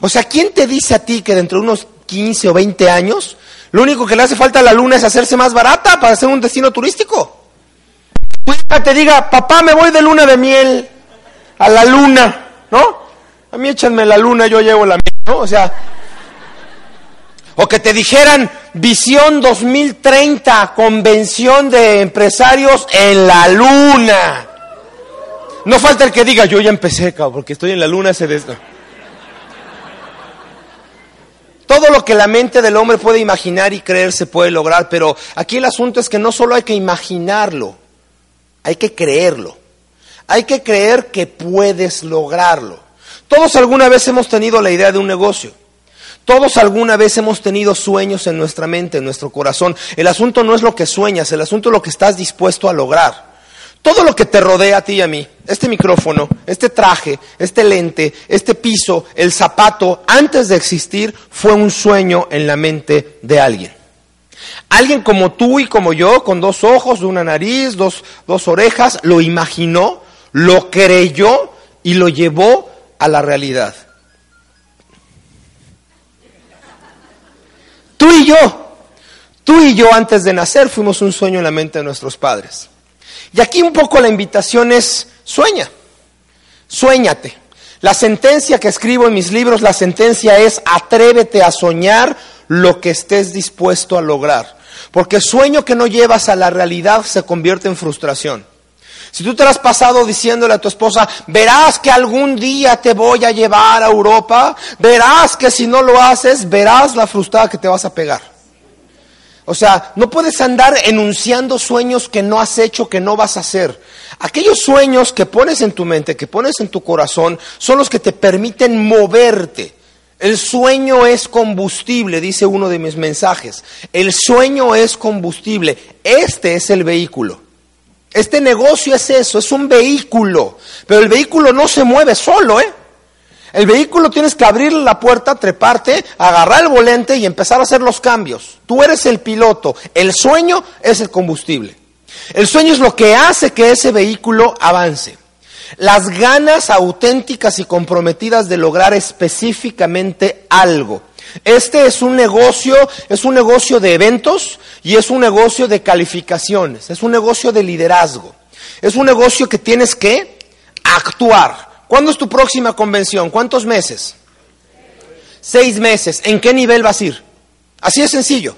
O sea, ¿quién te dice a ti que dentro de unos 15 o 20 años lo único que le hace falta a la luna es hacerse más barata para hacer un destino turístico? Tu hija te diga, papá, me voy de luna de miel a la luna, ¿no? A mí échanme la luna, yo llevo la miel, ¿no? O sea, o que te dijeran visión 2030, convención de empresarios en la luna. No falta el que diga, yo ya empecé, cabrón, porque estoy en la luna, se des... Todo lo que la mente del hombre puede imaginar y creer se puede lograr, pero aquí el asunto es que no solo hay que imaginarlo, hay que creerlo. Hay que creer que puedes lograrlo. Todos alguna vez hemos tenido la idea de un negocio. Todos alguna vez hemos tenido sueños en nuestra mente, en nuestro corazón. El asunto no es lo que sueñas, el asunto es lo que estás dispuesto a lograr. Todo lo que te rodea a ti y a mí, este micrófono, este traje, este lente, este piso, el zapato, antes de existir, fue un sueño en la mente de alguien. Alguien como tú y como yo, con dos ojos, una nariz, dos, orejas, lo imaginó, lo creyó y lo llevó a la realidad. Tú y yo, tú y yo antes de nacer fuimos un sueño en la mente de nuestros padres. Y aquí un poco la invitación es, sueña, suéñate. La sentencia que escribo en mis libros, la sentencia es, atrévete a soñar lo que estés dispuesto a lograr. Porque sueño que no llevas a la realidad se convierte en frustración. Si tú te has pasado diciéndole a tu esposa, verás que algún día te voy a llevar a Europa, verás que si no lo haces, verás la frustrada que te vas a pegar. O sea, no puedes andar enunciando sueños que no has hecho, que no vas a hacer. Aquellos sueños que pones en tu mente, que pones en tu corazón, son los que te permiten moverte. El sueño es combustible, dice uno de mis mensajes. El sueño es combustible. Este es el vehículo. Este negocio es eso, es un vehículo. Pero el vehículo no se mueve solo, ¿eh? El vehículo tienes que abrir la puerta, treparte, agarrar el volante y empezar a hacer los cambios. Tú eres el piloto. El sueño es el combustible. El sueño es lo que hace que ese vehículo avance. Las ganas auténticas y comprometidas de lograr específicamente algo. Este es un negocio, es un negocio de eventos y es un negocio de calificaciones, es un negocio de liderazgo. Es un negocio que tienes que actuar. ¿Cuándo es tu próxima convención? ¿Cuántos meses? Seis meses. ¿En qué nivel vas a ir? Así de sencillo.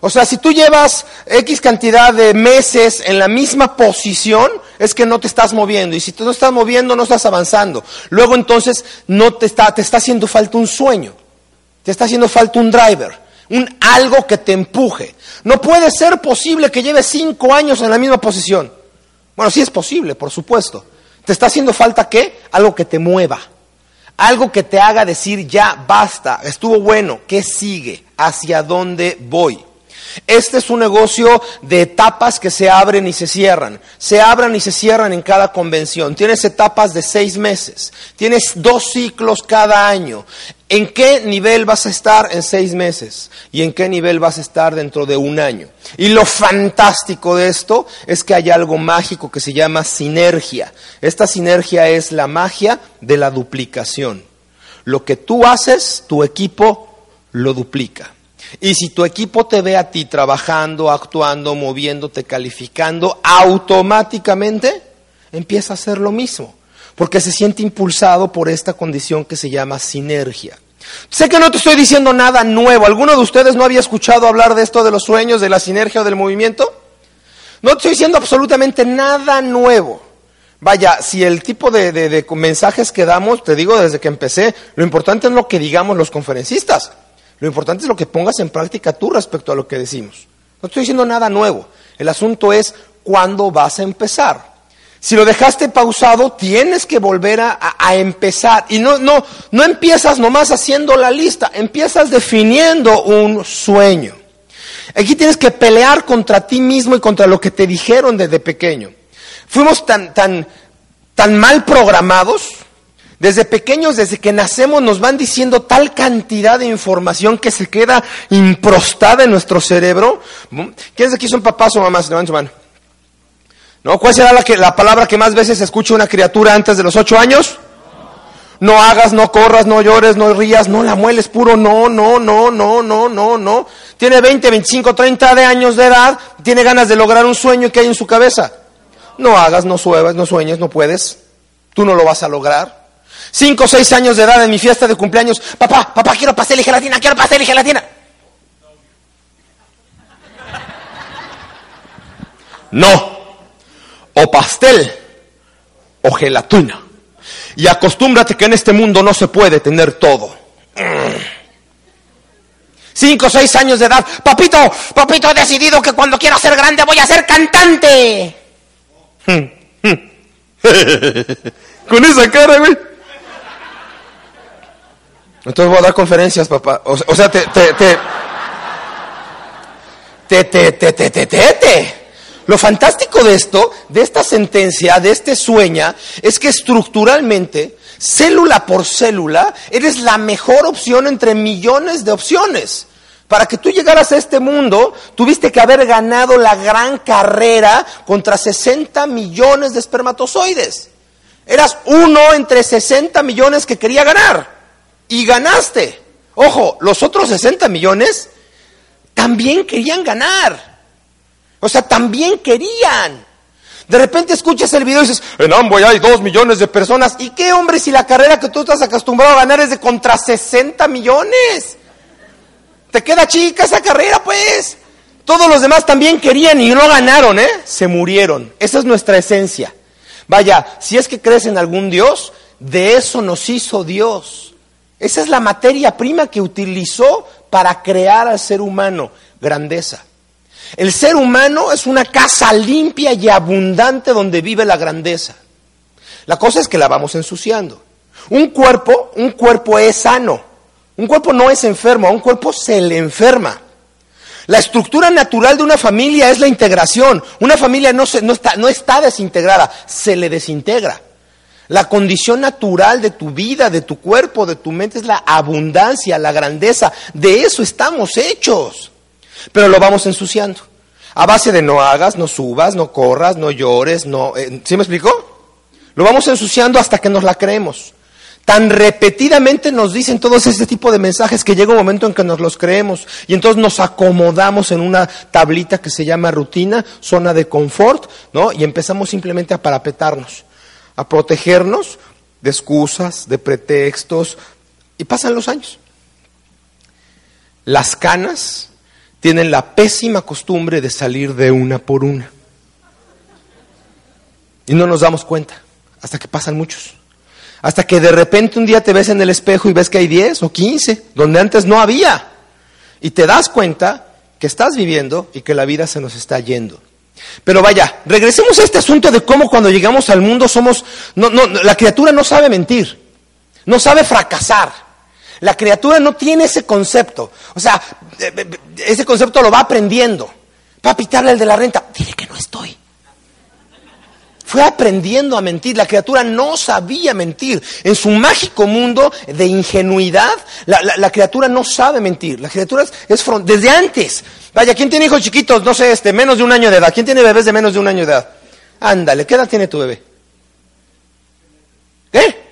O sea, si tú llevas X cantidad de meses en la misma posición, es que no te estás moviendo. Y si tú no estás moviendo, no estás avanzando. Luego entonces no te está, te está haciendo falta un sueño. Te está haciendo falta un driver. Un algo que te empuje. No puede ser posible que lleves cinco años en la misma posición. Bueno, sí es posible, por supuesto. Te está haciendo falta qué? Algo que te mueva. Algo que te haga decir, ya basta, estuvo bueno, ¿qué sigue? ¿Hacia dónde voy? Este es un negocio de etapas que se abren y se cierran. Se abren y se cierran en cada convención. Tienes etapas de seis meses. Tienes dos ciclos cada año. ¿En qué nivel vas a estar en seis meses? ¿Y en qué nivel vas a estar dentro de un año? Y lo fantástico de esto es que hay algo mágico que se llama sinergia. Esta sinergia es la magia de la duplicación. Lo que tú haces, tu equipo lo duplica. Y si tu equipo te ve a ti trabajando, actuando, moviéndote, calificando, automáticamente empieza a hacer lo mismo, porque se siente impulsado por esta condición que se llama sinergia. Sé que no te estoy diciendo nada nuevo. ¿Alguno de ustedes no había escuchado hablar de esto de los sueños, de la sinergia o del movimiento? No te estoy diciendo absolutamente nada nuevo. Vaya, si el tipo de, de mensajes que damos, te digo desde que empecé, lo importante es lo que digamos los conferencistas. Lo importante es lo que pongas en práctica tú respecto a lo que decimos. No estoy diciendo nada nuevo. El asunto es cuándo vas a empezar. Si lo dejaste pausado, tienes que volver a, empezar. Y no, no, no empiezas nomás haciendo la lista, empiezas definiendo un sueño. Aquí tienes que pelear contra ti mismo y contra lo que te dijeron desde pequeño. Fuimos tan, tan, tan mal programados. Desde pequeños, desde que nacemos, nos van diciendo tal cantidad de información que se queda improstada en nuestro cerebro. ¿Quiénes aquí son papás o mamás? Levanten su mano. ¿No? ¿Cuál será la, que, la palabra que más veces escucha una criatura antes de los ocho años? No hagas, no corras, no llores, no rías, no la mueles puro, no, no, no, no, no, no, no. Tiene 20, 25, 30 de años de edad, tiene ganas de lograr un sueño que hay en su cabeza. No hagas, no suevas, no sueñes, no puedes. Tú no lo vas a lograr. Cinco o seis años de edad en mi fiesta de cumpleaños. Papá, papá, quiero pastel y gelatina, quiero pastel y gelatina. No. O pastel o gelatina. Y acostúmbrate que en este mundo no se puede tener todo. Cinco o seis años de edad. Papito, papito, he decidido que cuando quiera ser grande voy a ser cantante. Con esa cara, güey. Entonces voy a dar conferencias, papá. O, sea, te, te, te, te, te, te, te, te. Lo fantástico de esto, de esta sentencia, de este sueña, es que estructuralmente, célula por célula, eres la mejor opción entre millones de opciones. Para que tú llegaras a este mundo, tuviste que haber ganado la gran carrera contra 60 millones de espermatozoides. Eras uno entre 60 millones que quería ganar. Y ganaste. Ojo, los otros 60 millones también querían ganar. O sea, también querían. De repente escuchas el video y dices, en Amboy hay dos millones de personas. ¿Y qué hombre si la carrera que tú estás acostumbrado a ganar es de contra 60 millones? Te queda chica esa carrera, pues. Todos los demás también querían y no ganaron, ¿eh? Se murieron. Esa es nuestra esencia. Vaya, si es que crees en algún Dios, de eso nos hizo Dios. Esa es la materia prima que utilizó para crear al ser humano, grandeza. El ser humano es una casa limpia y abundante donde vive la grandeza. La cosa es que la vamos ensuciando. Un cuerpo, un cuerpo es sano. Un cuerpo no es enfermo, a un cuerpo se le enferma. La estructura natural de una familia es la integración. Una familia no, está, no está desintegrada, se le desintegra. La condición natural de tu vida, de tu cuerpo, de tu mente es la abundancia, la grandeza. De eso estamos hechos pero lo vamos ensuciando. A base de no hagas, no subas, no corras, no llores, no... Eh, ¿Sí me explicó? Lo vamos ensuciando hasta que nos la creemos. Tan repetidamente nos dicen todos ese tipo de mensajes que llega un momento en que nos los creemos y entonces nos acomodamos en una tablita que se llama rutina, zona de confort, ¿no? Y empezamos simplemente a parapetarnos, a protegernos de excusas, de pretextos, y pasan los años. Las canas tienen la pésima costumbre de salir de una por una. Y no nos damos cuenta, hasta que pasan muchos. Hasta que de repente un día te ves en el espejo y ves que hay 10 o 15, donde antes no había. Y te das cuenta que estás viviendo y que la vida se nos está yendo. Pero vaya, regresemos a este asunto de cómo cuando llegamos al mundo somos, no, no, la criatura no sabe mentir, no sabe fracasar. La criatura no tiene ese concepto. O sea, eh, eh, ese concepto lo va aprendiendo. Va a pitarle el de la renta. Dile que no estoy. Fue aprendiendo a mentir. La criatura no sabía mentir. En su mágico mundo de ingenuidad, la, criatura no sabe mentir. La criatura es, es desde antes. Vaya, ¿quién tiene hijos chiquitos? No sé, este, menos de un año de edad. ¿Quién tiene bebés de menos de un año de edad? Ándale, ¿qué edad tiene tu bebé? ¿Qué?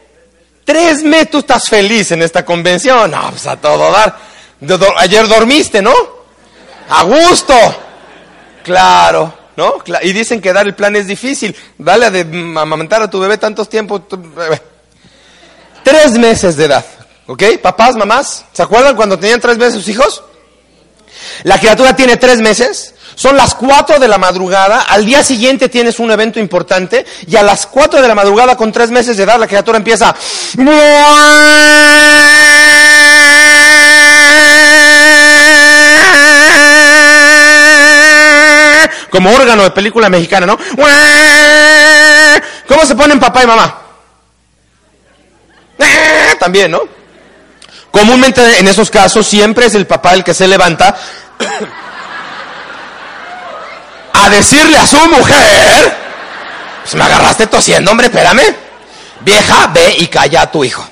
Tres meses, tú estás feliz en esta convención. No, pues a todo dar. Ayer dormiste, ¿no? A gusto. Claro, ¿no? Y dicen que dar el plan es difícil. Dale a de amamantar a tu bebé tantos tiempos. Tres meses de edad. ¿Ok? Papás, mamás, ¿se acuerdan cuando tenían tres meses sus hijos? La criatura tiene tres meses son las 4 de la madrugada, al día siguiente tienes un evento importante y a las 4 de la madrugada con tres meses de edad la criatura empieza... Como órgano de película mexicana, ¿no? ¿Cómo se ponen papá y mamá? También, ¿no? Comúnmente en esos casos siempre es el papá el que se levanta a decirle a su mujer, pues me agarraste tosiendo, hombre, espérame. Vieja, ve y calla a tu hijo.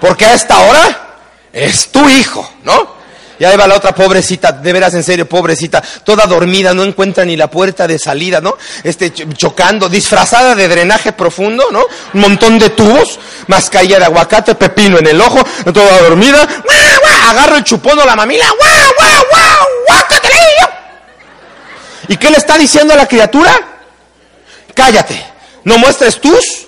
Porque a esta hora es tu hijo, ¿no? Y ahí va la otra pobrecita, de veras en serio, pobrecita, toda dormida, no encuentra ni la puerta de salida, ¿no? Este, chocando, disfrazada de drenaje profundo, ¿no? Un montón de tubos, mascarilla de aguacate, pepino en el ojo, toda dormida, agarra el chupón o la mamila, ¡guau, guau, guau, ¿Y qué le está diciendo a la criatura? Cállate, no muestres tus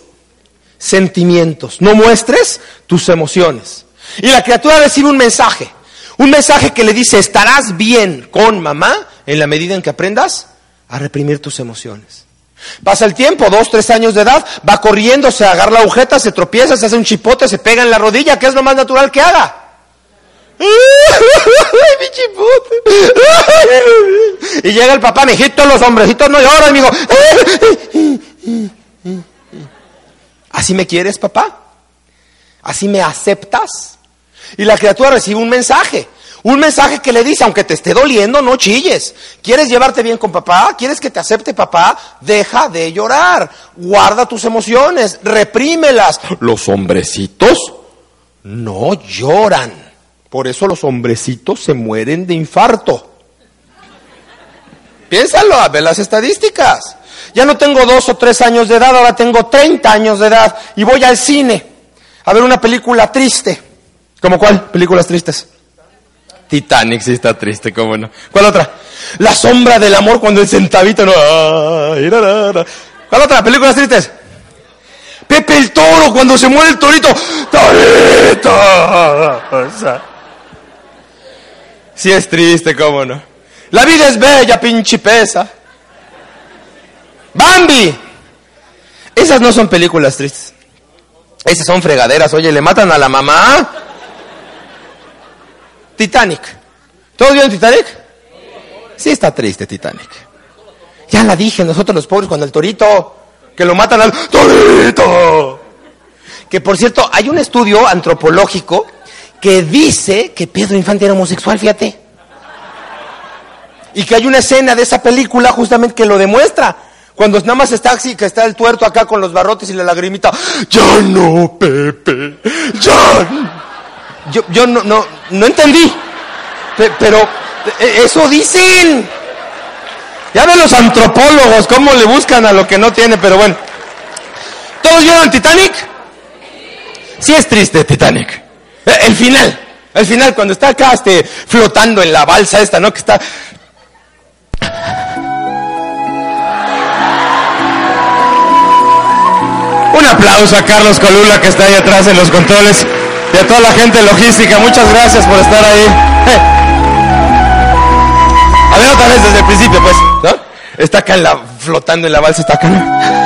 sentimientos, no muestres tus emociones. Y la criatura recibe un mensaje. Un mensaje que le dice, estarás bien con mamá en la medida en que aprendas a reprimir tus emociones. Pasa el tiempo, dos, tres años de edad, va corriendo, se agarra la agujeta, se tropieza, se hace un chipote, se pega en la rodilla, ¿qué es lo más natural que haga? ¡Ay! Y llega el papá, mijito, los hombrecitos no lloran, amigo. ¿Así me quieres, papá? ¿Así me aceptas? Y la criatura recibe un mensaje. Un mensaje que le dice, aunque te esté doliendo, no chilles. ¿Quieres llevarte bien con papá? ¿Quieres que te acepte papá? Deja de llorar. Guarda tus emociones. Reprímelas. Los hombrecitos no lloran. Por eso los hombrecitos se mueren de infarto. Piénsalo, a ver las estadísticas. Ya no tengo dos o tres años de edad, ahora tengo 30 años de edad y voy al cine a ver una película triste. ¿Cómo cuál? Películas tristes. Titanic sí está triste, cómo no. ¿Cuál otra? La sombra del amor cuando el centavito no. ¿Cuál otra? Películas tristes. Pepe el toro cuando se muere el torito. ¡Torito! Sí es triste, cómo no. La vida es bella, pinche pesa. Bambi. Esas no son películas tristes. Esas son fregaderas. Oye, le matan a la mamá. Titanic. ¿Todos vieron Titanic? Sí está triste Titanic. Ya la dije, nosotros los pobres cuando el torito, que lo matan al torito. Que por cierto, hay un estudio antropológico que dice que Pedro Infante era homosexual, fíjate. Y que hay una escena de esa película justamente que lo demuestra. Cuando nada más está así, que está el tuerto acá con los barrotes y la lagrimita. Ya no, Pepe. Ya yo, yo no, no, no entendí. Pero e, eso dicen. Ya ven los antropólogos cómo le buscan a lo que no tiene, pero bueno. ¿Todos vieron Titanic? Sí es triste Titanic. El final, el final, cuando está acá este, flotando en la balsa esta, ¿no? Que está... Un aplauso a Carlos Colula que está ahí atrás en los controles y a toda la gente logística, muchas gracias por estar ahí. A ver otra vez desde el principio, pues, ¿no? Está acá en la, flotando en la balsa, está acá. Tengo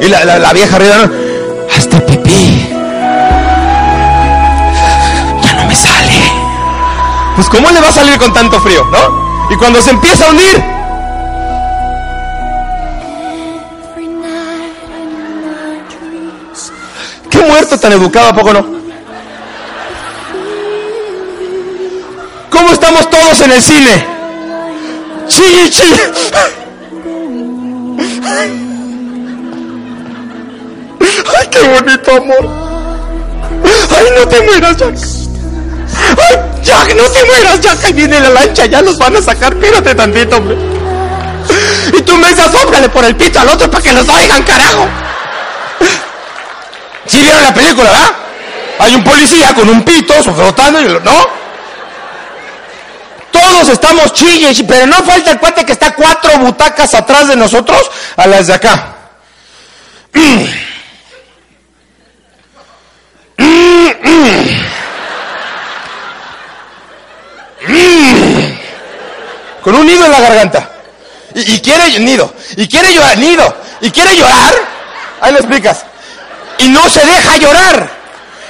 Y la, la, vieja arriba. Hasta pipí. Ya no me sale. Pues ¿cómo le va a salir con tanto frío, no? Y cuando se empieza a hundir, muerto tan educado, ¿a poco no? ¿Cómo estamos todos en el cine? Chille, chille. Ay, qué bonito amor. Ay, no te mueras, Jack. Ay, Jack, no te mueras, Jack. Ahí viene la lancha, ya los van a sacar. Mírate tantito, hombre. Y tú me dices, sóplale por el pito al otro para que los oigan, carajo. ¿Sí vieron la película, verdad? Hay un policía con un pito frotando, ¿no? Todos estamos chilles, pero no falta el cuate que está cuatro butacas atrás de nosotros a las de acá. Con un nido en la garganta. Y, quiere nido. Y quiere llorar, nido. Y quiere llorar. Ahí lo explicas y no se deja llorar.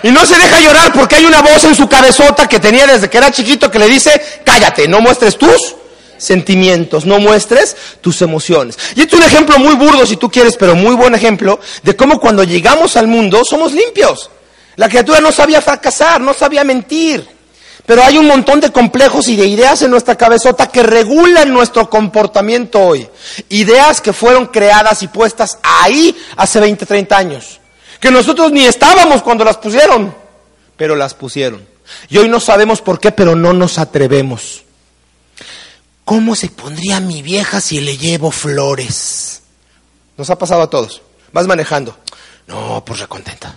Y no se deja llorar porque hay una voz en su cabezota que tenía desde que era chiquito que le dice, cállate, no muestres tus sentimientos, no muestres tus emociones. Y este es un ejemplo muy burdo si tú quieres, pero muy buen ejemplo de cómo cuando llegamos al mundo somos limpios. La criatura no sabía fracasar, no sabía mentir. Pero hay un montón de complejos y de ideas en nuestra cabezota que regulan nuestro comportamiento hoy. Ideas que fueron creadas y puestas ahí hace 20, 30 años. Que nosotros ni estábamos cuando las pusieron, pero las pusieron. Y hoy no sabemos por qué, pero no nos atrevemos. ¿Cómo se pondría mi vieja si le llevo flores? Nos ha pasado a todos. Vas manejando. No, pues recontenta.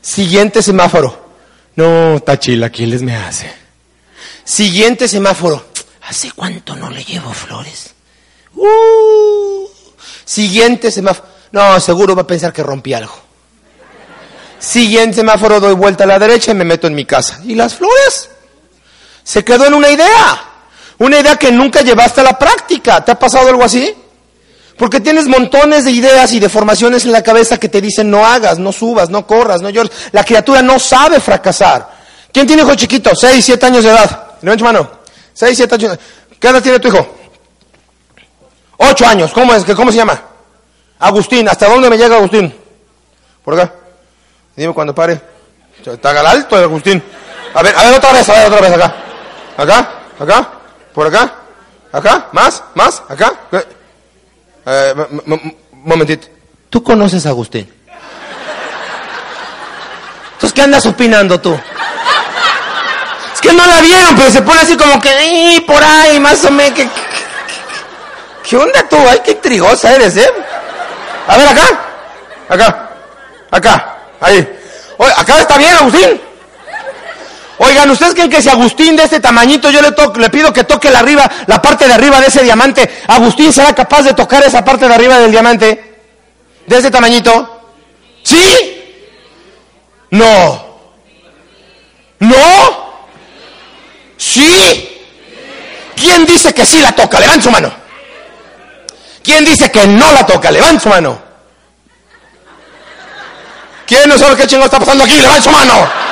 Siguiente semáforo. No, tachila, les me hace? Siguiente semáforo. ¿Hace cuánto no le llevo flores? Uh, siguiente semáforo. No, seguro va a pensar que rompí algo. Siguiente semáforo, doy vuelta a la derecha y me meto en mi casa. ¿Y las flores? Se quedó en una idea. Una idea que nunca llevaste a la práctica. ¿Te ha pasado algo así? Porque tienes montones de ideas y de formaciones en la cabeza que te dicen no hagas, no subas, no corras, no llores. La criatura no sabe fracasar. ¿Quién tiene hijo chiquito? Seis, siete años de edad. Levanta mano. Seis, siete años. ¿Qué edad tiene tu hijo? Ocho años. ¿Cómo es? ¿Cómo se llama? Agustín. ¿Hasta dónde me llega Agustín? Por acá. Dime cuando pare. Está al alto Agustín. A ver, a ver otra vez, a ver otra vez acá. Acá, acá, por acá, acá, más, más, acá. Eh, momentito. ¿Tú conoces a Agustín? Entonces, ¿qué andas opinando tú? Es que no la vieron, pero se pone así como que, por ahí, más o menos. ¿Qué onda tú? Ay, qué trigosa eres, ¿eh? A ver, acá. Acá. Acá. Ahí. Acá está bien, Agustín. Oigan, ¿ustedes creen que si Agustín de este tamañito yo le, le pido que toque la, arriba, la parte de arriba de ese diamante, Agustín será capaz de tocar esa parte de arriba del diamante? ¿De ese tamañito? ¿Sí? No. ¿No? ¿Sí? ¿Quién dice que sí la toca? Levanta su mano. ¿Quién dice que no la toca? Levanta su mano. ¿Quién no sabe qué chingo está pasando aquí? Levanta su mano.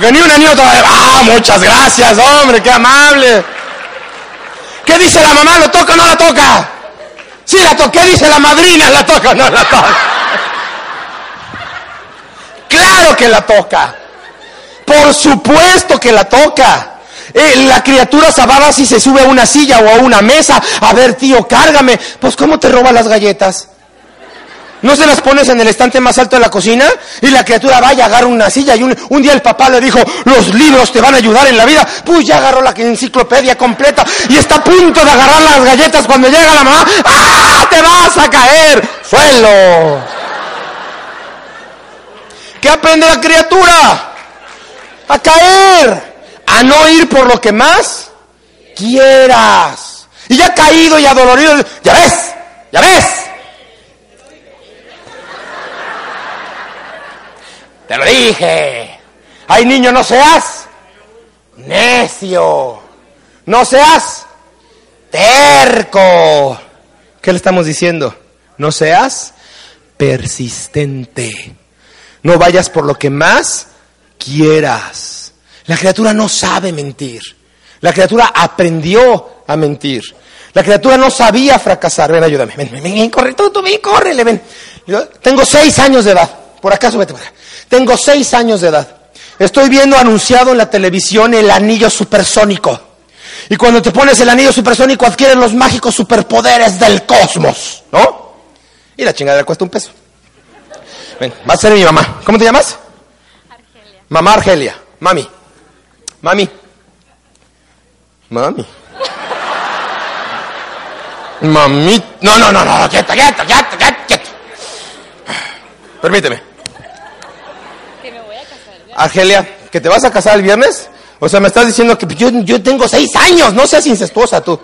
Ni una ni otra. Ah, muchas gracias, hombre, qué amable. ¿Qué dice la mamá? ¿Lo toca o no la toca? Sí, la toca. ¿Qué dice la madrina? ¿La toca o no la toca? Claro que la toca. Por supuesto que la toca. Eh, la criatura sabada si se sube a una silla o a una mesa. A ver, tío, cárgame. Pues, ¿cómo te roba las galletas? ¿No se las pones en el estante más alto de la cocina? Y la criatura va y agarra una silla y un, día el papá le dijo, los libros te van a ayudar en la vida. Pues ya agarró la enciclopedia completa y está a punto de agarrar las galletas cuando llega la mamá. ¡Ah! ¡Te vas a caer! ¡Suelo! ¿Qué aprende la criatura? A caer. A no ir por lo que más quieras. Y ya caído y adolorido. Ya ves, ya ves. Te lo dije. Ay, niño, no seas necio. No seas terco. ¿Qué le estamos diciendo? No seas persistente. No vayas por lo que más quieras. La criatura no sabe mentir. La criatura aprendió a mentir. La criatura no sabía fracasar. Ven, ayúdame. Ven, ven, ven, corre, tú, tú, ven, córrele, ven. Yo tengo seis años de edad. Por acaso, vete por acá. Tengo seis años de edad. Estoy viendo anunciado en la televisión el anillo supersónico. Y cuando te pones el anillo supersónico adquieres los mágicos superpoderes del cosmos, ¿no? Y la chingada cuesta un peso. Ven, va a ser mi mamá. ¿Cómo te llamas? Argelia. Mamá Argelia. Mami. Mami. Mami. Mami. No, no, no, no. Quieta, quieta, quieta, quieta. Permíteme. Argelia, ¿que te vas a casar el viernes? O sea, me estás diciendo que yo, yo tengo seis años, no seas incestuosa tú.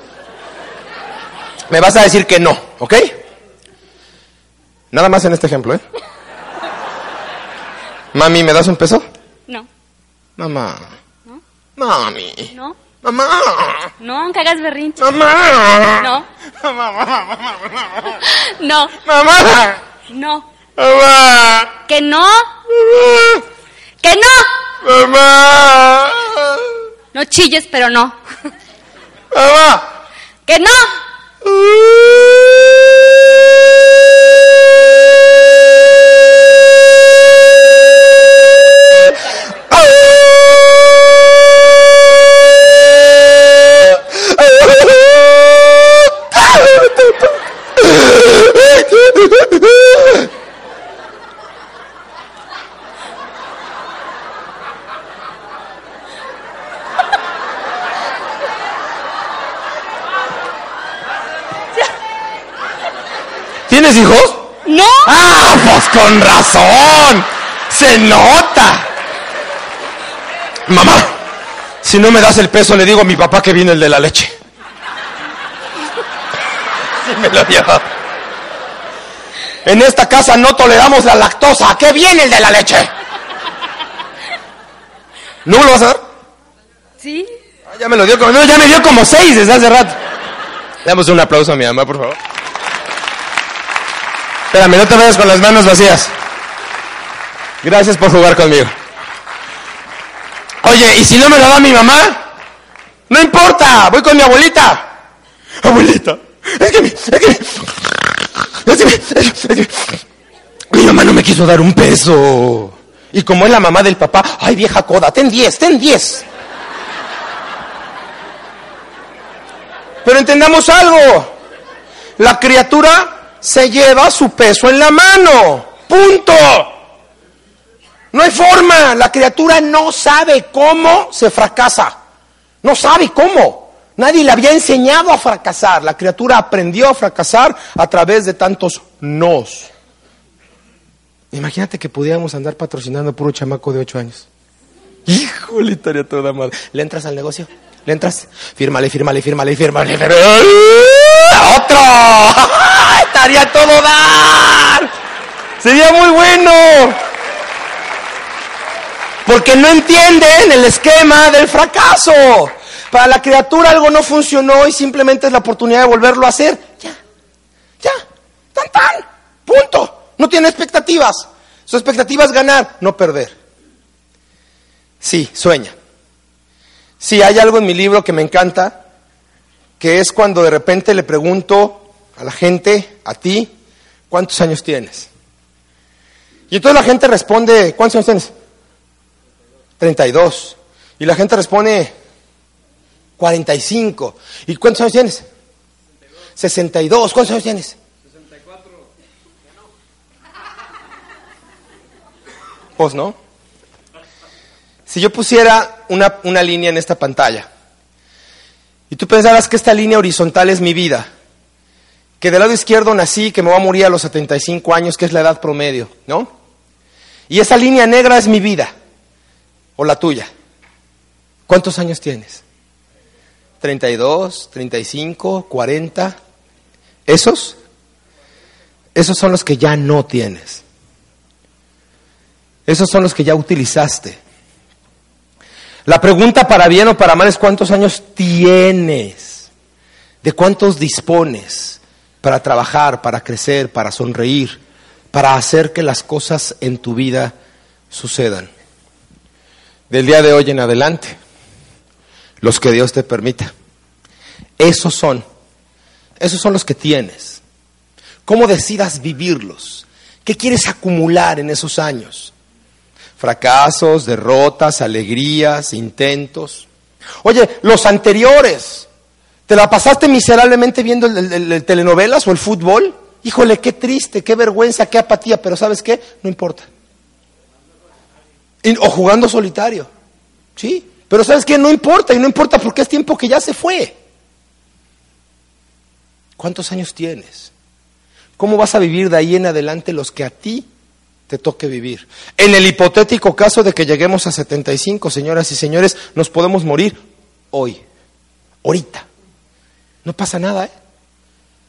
Me vas a decir que no, ¿ok? Nada más en este ejemplo, ¿eh? Mami, ¿me das un peso? No. Mamá. ¿No? Mami. No. Mamá. No, aunque hagas berrinche. Mamá. No. Mamá. No. Mamá. No. Mamá. Que no. Mamá. ¡Que no! Mamá. No chilles, pero no. Mamá. ¡Que no! ¿Tienes hijos? ¡No! ¡Ah, pues ¡Se nota! Mamá, si no me das el peso, le digo a mi papá que viene el de la leche. Sí me lo dio. En esta casa no toleramos la lactosa. ¿A qué viene el de la leche? ¿No me lo vas a dar? ¿Sí? Ah, Ya me lo dio como, no, ya me dio como seis desde hace rato. Damos un aplauso a mi mamá, por favor. Espérame, no te vayas con las manos vacías. Gracias por jugar conmigo. Oye, ¿y si no me lo da mi mamá? No importa, voy con mi abuelita. Abuelita, es que mi, es que mi, es que mi, es que mi mamá no me quiso dar un peso. Y como es la mamá del papá, ay vieja coda, ten 10, ten 10. Pero entendamos algo. La criatura se lleva su peso en la mano. Punto. No hay forma. La criatura no sabe cómo se fracasa. No sabe cómo. Nadie le había enseñado a fracasar. La criatura aprendió a fracasar a través de tantos nos. Imagínate que pudiéramos andar patrocinando a puro chamaco de 8 años. Híjole, estaría toda madre. ¿Le entras al negocio? ¿Le entras? Fírmale, fírmale, fírmale, fírmale, fírmale. ¡Otro! estaría todo dar. Sería muy bueno. Porque no entienden el esquema del fracaso. Para la criatura algo no funcionó y simplemente es la oportunidad de volverlo a hacer. Ya, ya, tan tan, punto. No tiene expectativas. Su expectativa es ganar, no perder. Sí, sueña. Sí, hay algo en mi libro que me encanta, que es cuando de repente le pregunto a la gente, a ti, ¿cuántos años tienes? Y entonces la gente responde, ¿cuántos años tienes? 32. Y la gente responde, 45. ¿Y cuántos años tienes? 62. ¿Cuántos años tienes? 64. Pues no. Si yo pusiera una, una línea en esta pantalla y tú pensaras que esta línea horizontal es mi vida, que del lado izquierdo nací, que me voy a morir a los 75 años, que es la edad promedio, ¿no? Y esa línea negra es mi vida, o la tuya. ¿Cuántos años tienes? 32, 35, 40. ¿Esos? Esos son los que ya no tienes. Esos son los que ya utilizaste. La pregunta para bien o para mal es cuántos años tienes, de cuántos dispones para trabajar, para crecer, para sonreír, para hacer que las cosas en tu vida sucedan. Del día de hoy en adelante, los que Dios te permita. Esos son, esos son los que tienes. ¿Cómo decidas vivirlos? ¿Qué quieres acumular en esos años? fracasos, derrotas, alegrías, intentos. Oye, los anteriores, ¿te la pasaste miserablemente viendo el, el- el telenovelas o el fútbol? Híjole, qué triste, qué vergüenza, qué apatía, pero ¿sabes qué? No importa. O jugando solitario, ¿sí? Pero ¿sabes qué? No importa, y no importa porque es tiempo que ya se fue. ¿Cuántos años tienes? ¿Cómo vas a vivir de ahí en adelante los que a ti te toque vivir. En el hipotético caso de que lleguemos a 75, señoras y señores, nos podemos morir hoy, ahorita. No pasa nada, ¿eh?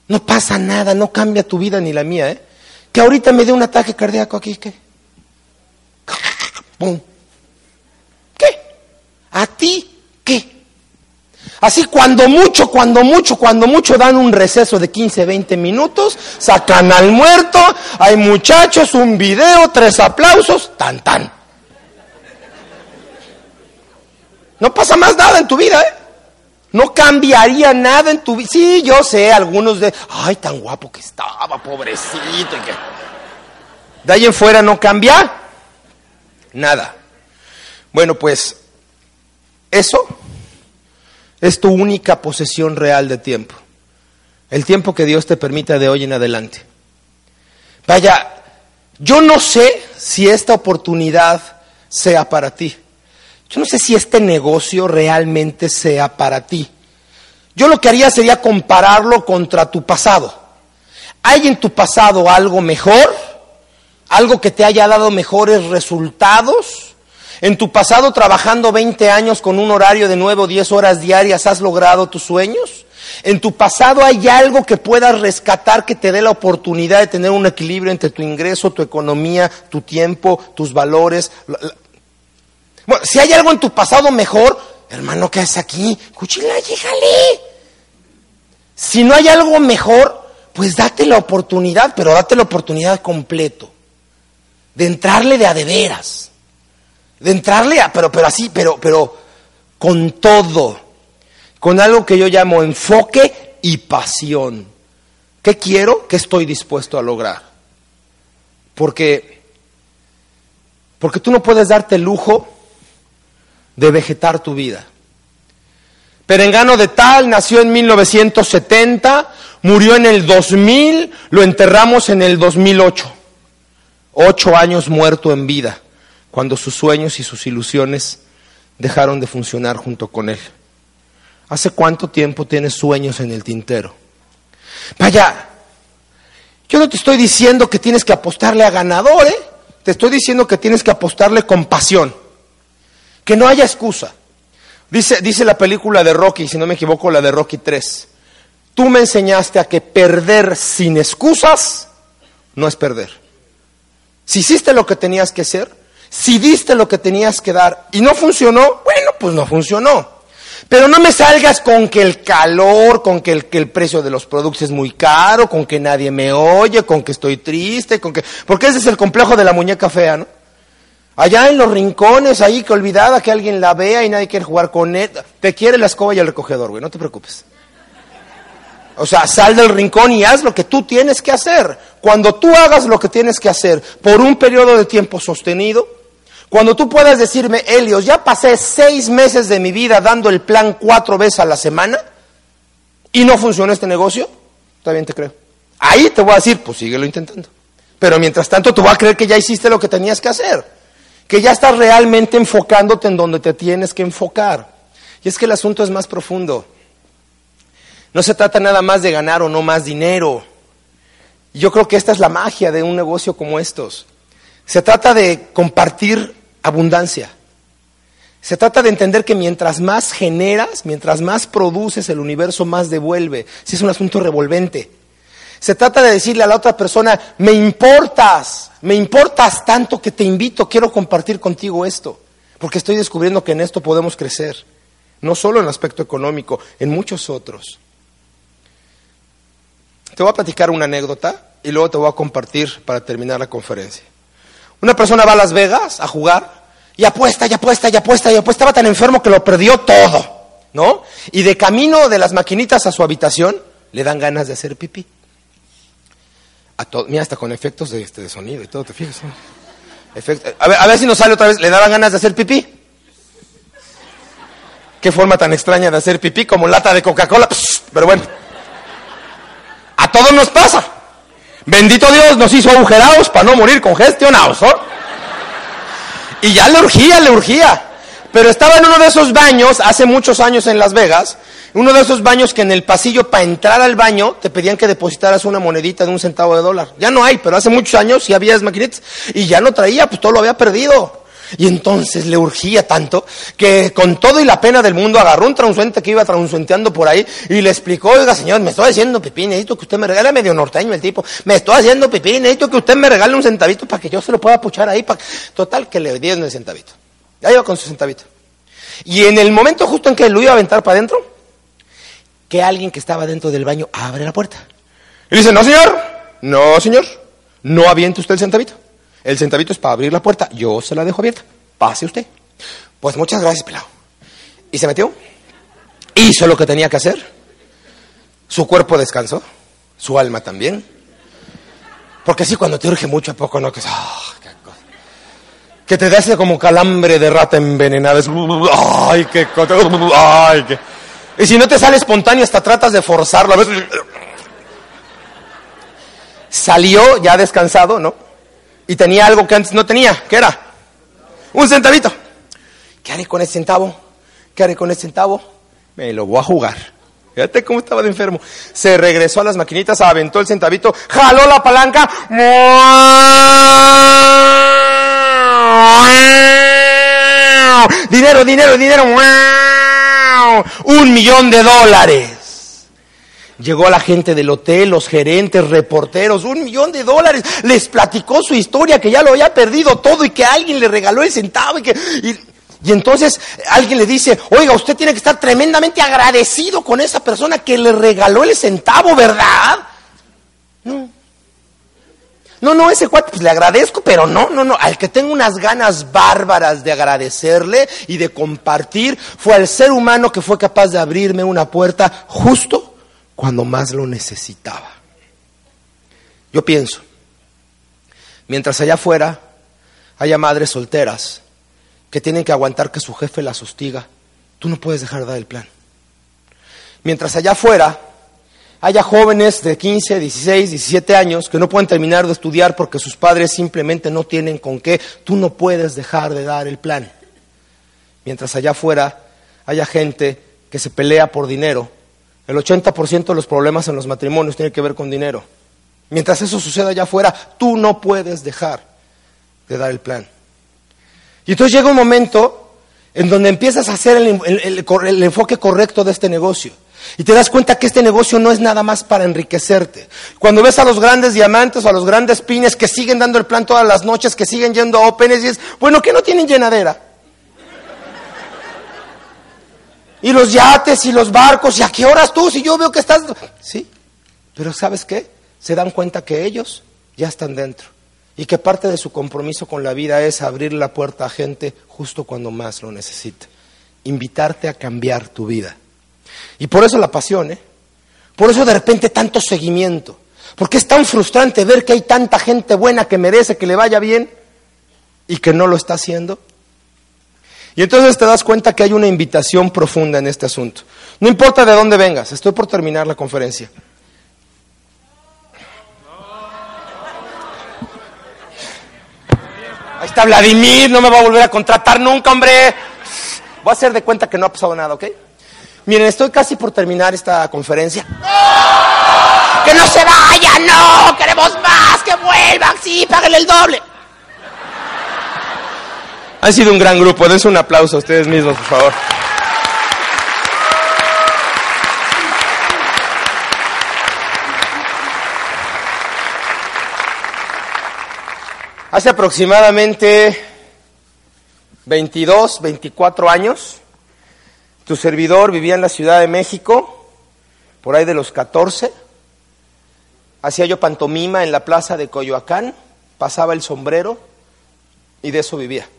No pasa nada, no cambia tu vida ni la mía, ¿eh? Que ahorita me dé un ataque cardíaco aquí, ¿qué? ¡Pum! ¿Qué? ¿A ti qué? Así cuando mucho, cuando mucho, cuando mucho dan un receso de 15, 20 minutos, sacan al muerto, hay muchachos, un video, tres aplausos, tan tan. No pasa más nada en tu vida, ¿eh? No cambiaría nada en tu vida. Sí, yo sé, algunos de, ay, tan guapo que estaba, pobrecito. Y que... De ahí en fuera no cambia nada. Bueno, pues eso es tu única posesión real de tiempo. El tiempo que Dios te permita de hoy en adelante. Vaya, yo no sé si esta oportunidad sea para ti. Yo no sé si este negocio realmente sea para ti. Yo lo que haría sería compararlo contra tu pasado. ¿Hay en tu pasado algo mejor? ¿Algo que te haya dado mejores resultados? ¿En tu pasado trabajando 20 años con un horario de 9 o 10 horas diarias has logrado tus sueños? ¿En tu pasado hay algo que puedas rescatar que te dé la oportunidad de tener un equilibrio entre tu ingreso, tu economía, tu tiempo, tus valores? Bueno, si hay algo en tu pasado mejor, hermano, ¿qué haces aquí? Cuchila, llégale. Si no hay algo mejor, pues date la oportunidad, pero date la oportunidad completo. De entrarle de a de veras. De entrarle a, pero, pero así, pero, pero con todo. Con algo que yo llamo enfoque y pasión. ¿Qué quiero? ¿Qué estoy dispuesto a lograr? Porque, porque tú no puedes darte el lujo de vegetar tu vida. Perengano de Tal nació en 1970, murió en el 2000, lo enterramos en el 2008. Ocho años muerto en vida, cuando sus sueños y sus ilusiones dejaron de funcionar junto con él. ¿Hace cuánto tiempo tienes sueños en el tintero? Vaya, yo no te estoy diciendo que tienes que apostarle a ganador, ¿eh? Te estoy diciendo que tienes que apostarle con pasión. Que no haya excusa. Dice, dice la película de Rocky, si no me equivoco, la de Rocky 3. Tú me enseñaste a que perder sin excusas no es perder. Si hiciste lo que tenías que hacer, si diste lo que tenías que dar y no funcionó, bueno, pues no funcionó. Pero no me salgas con que el calor, con que el, precio de los productos es muy caro, con que nadie me oye, con que estoy triste, con que... Porque ese es el complejo de la muñeca fea, ¿no? Allá en los rincones, ahí que olvidada que alguien la vea y nadie quiere jugar con él. Te quiere la escoba y el recogedor, güey, no te preocupes. O sea, sal del rincón y haz lo que tú tienes que hacer. Cuando tú hagas lo que tienes que hacer por un periodo de tiempo sostenido, cuando tú puedas decirme, Helios, ya pasé seis meses de mi vida dando el plan cuatro veces a la semana y no funcionó este negocio, también te creo. Ahí te voy a decir, pues síguelo intentando. Pero mientras tanto, tú vas a creer que ya hiciste lo que tenías que hacer que ya estás realmente enfocándote en donde te tienes que enfocar. Y es que el asunto es más profundo. No se trata nada más de ganar o no más dinero. Yo creo que esta es la magia de un negocio como estos. Se trata de compartir abundancia. Se trata de entender que mientras más generas, mientras más produces, el universo más devuelve. Si es un asunto revolvente. Se trata de decirle a la otra persona, me importas, me importas tanto que te invito, quiero compartir contigo esto, porque estoy descubriendo que en esto podemos crecer, no solo en el aspecto económico, en muchos otros. Te voy a platicar una anécdota y luego te voy a compartir para terminar la conferencia. Una persona va a Las Vegas a jugar y apuesta, y apuesta, y apuesta, y apuesta. Estaba tan enfermo que lo perdió todo, ¿no? Y de camino de las maquinitas a su habitación le dan ganas de hacer pipí. A mira, hasta con efectos de, este, sonido y todo, ¿te fijas? a, ver, a ver si nos sale otra vez. ¿Le daban ganas de hacer pipí? Qué forma tan extraña de hacer pipí, como lata de Coca-Cola. Pero bueno, a todos nos pasa. Bendito Dios nos hizo agujerados para no morir congestionados. ¿no? Y ya le urgía, le urgía. Pero estaba en uno de esos baños hace muchos años en Las Vegas uno de esos baños que en el pasillo para entrar al baño te pedían que depositaras una monedita de un centavo de dólar. Ya no hay, pero hace muchos años sí había maquinitas y ya no traía, pues todo lo había perdido. Y entonces le urgía tanto que con todo y la pena del mundo agarró un transuente que iba transuenteando por ahí y le explicó, oiga señor, me estoy haciendo pipí, necesito que usted me regale medio norteño el tipo, me estoy haciendo pipí, necesito que usted me regale un centavito para que yo se lo pueda puchar ahí. Para... Total, que le dieron el centavito. Ya iba con su centavito. Y en el momento justo en que lo iba a aventar para adentro, que alguien que estaba dentro del baño abre la puerta. Y dice, no señor, no señor, no aviente usted el centavito. El centavito es para abrir la puerta, yo se la dejo abierta. Pase usted. Pues muchas gracias, pelado. Y se metió. Hizo lo que tenía que hacer. Su cuerpo descansó, su alma también. Porque sí, cuando te urge mucho, ¿a poco no? Que, ah, que te das como calambre de rata envenenada. Es, ay, qué cosa. Ay, qué. Y si no te sale espontáneo, hasta tratas de forzarlo. A veces, salió ya descansado, ¿no? Y tenía algo que antes no tenía. ¿Qué era? Un centavito. ¿Qué haré con ese centavo? ¿Qué haré con ese centavo? Me lo voy a jugar. Fíjate cómo estaba de enfermo. Se regresó a las maquinitas, aventó el centavito, jaló la palanca. Dinero, dinero, dinero. Un millón de dólares. Llegó la gente del hotel, los gerentes, reporteros, un millón de dólares. Les platicó su historia, que ya lo había perdido todo y que alguien le regaló el centavo y que... Y, y entonces alguien le dice, oiga, usted tiene que estar tremendamente agradecido con esa persona que le regaló el centavo, ¿verdad? No. No, no, ese cuate, pues le agradezco, pero no, no, no. Al que tengo unas ganas bárbaras de agradecerle y de compartir fue al ser humano que fue capaz de abrirme una puerta justo cuando más lo necesitaba. Yo pienso, mientras allá afuera haya madres solteras que tienen que aguantar que su jefe las hostiga, tú no puedes dejar de dar el plan. Mientras allá afuera haya jóvenes de 15, 16, 17 años que no pueden terminar de estudiar porque sus padres simplemente no tienen con qué, tú no puedes dejar de dar el plan. Mientras allá afuera haya gente que se pelea por dinero, el 80% de los problemas en los matrimonios tienen que ver con dinero. Mientras eso suceda allá afuera, tú no puedes dejar de dar el plan. Y entonces llega un momento en donde empiezas a hacer el enfoque correcto de este negocio. Y te das cuenta que este negocio no es nada más para enriquecerte. Cuando ves a los grandes diamantes o a los grandes pines que siguen dando el plan todas las noches, que siguen yendo a Open, y dices, bueno, que no tienen llenadera. Y los yates y los barcos, ¿y a qué horas tú? Si yo veo que estás... Sí, pero ¿sabes qué? Se dan cuenta que ellos ya están dentro. Y que parte de su compromiso con la vida es abrir la puerta a gente justo cuando más lo necesita. Invitarte a cambiar tu vida. Y por eso la pasión, ¿eh? Por eso de repente tanto seguimiento. Porque es tan frustrante ver que hay tanta gente buena que merece que le vaya bien y que no lo está haciendo. Y entonces te das cuenta que hay una invitación profunda en este asunto. No importa de dónde vengas, estoy por terminar la conferencia. Ahí está Vladimir, no me va a volver a contratar nunca, hombre. Voy a hacer de cuenta que no ha pasado nada, ¿ok? Miren, estoy casi por terminar esta conferencia. ¡Que no se vayan! ¡No! ¡Queremos más! ¡Que vuelvan! ¡Sí! ¡Páguenle el doble! Han sido un gran grupo. Dense un aplauso a ustedes mismos, por favor. Hace aproximadamente 22, 24 años, tu servidor vivía en la Ciudad de México, por ahí de los 14. Hacía yo pantomima en la plaza de Coyoacán, pasaba el sombrero y de eso vivía.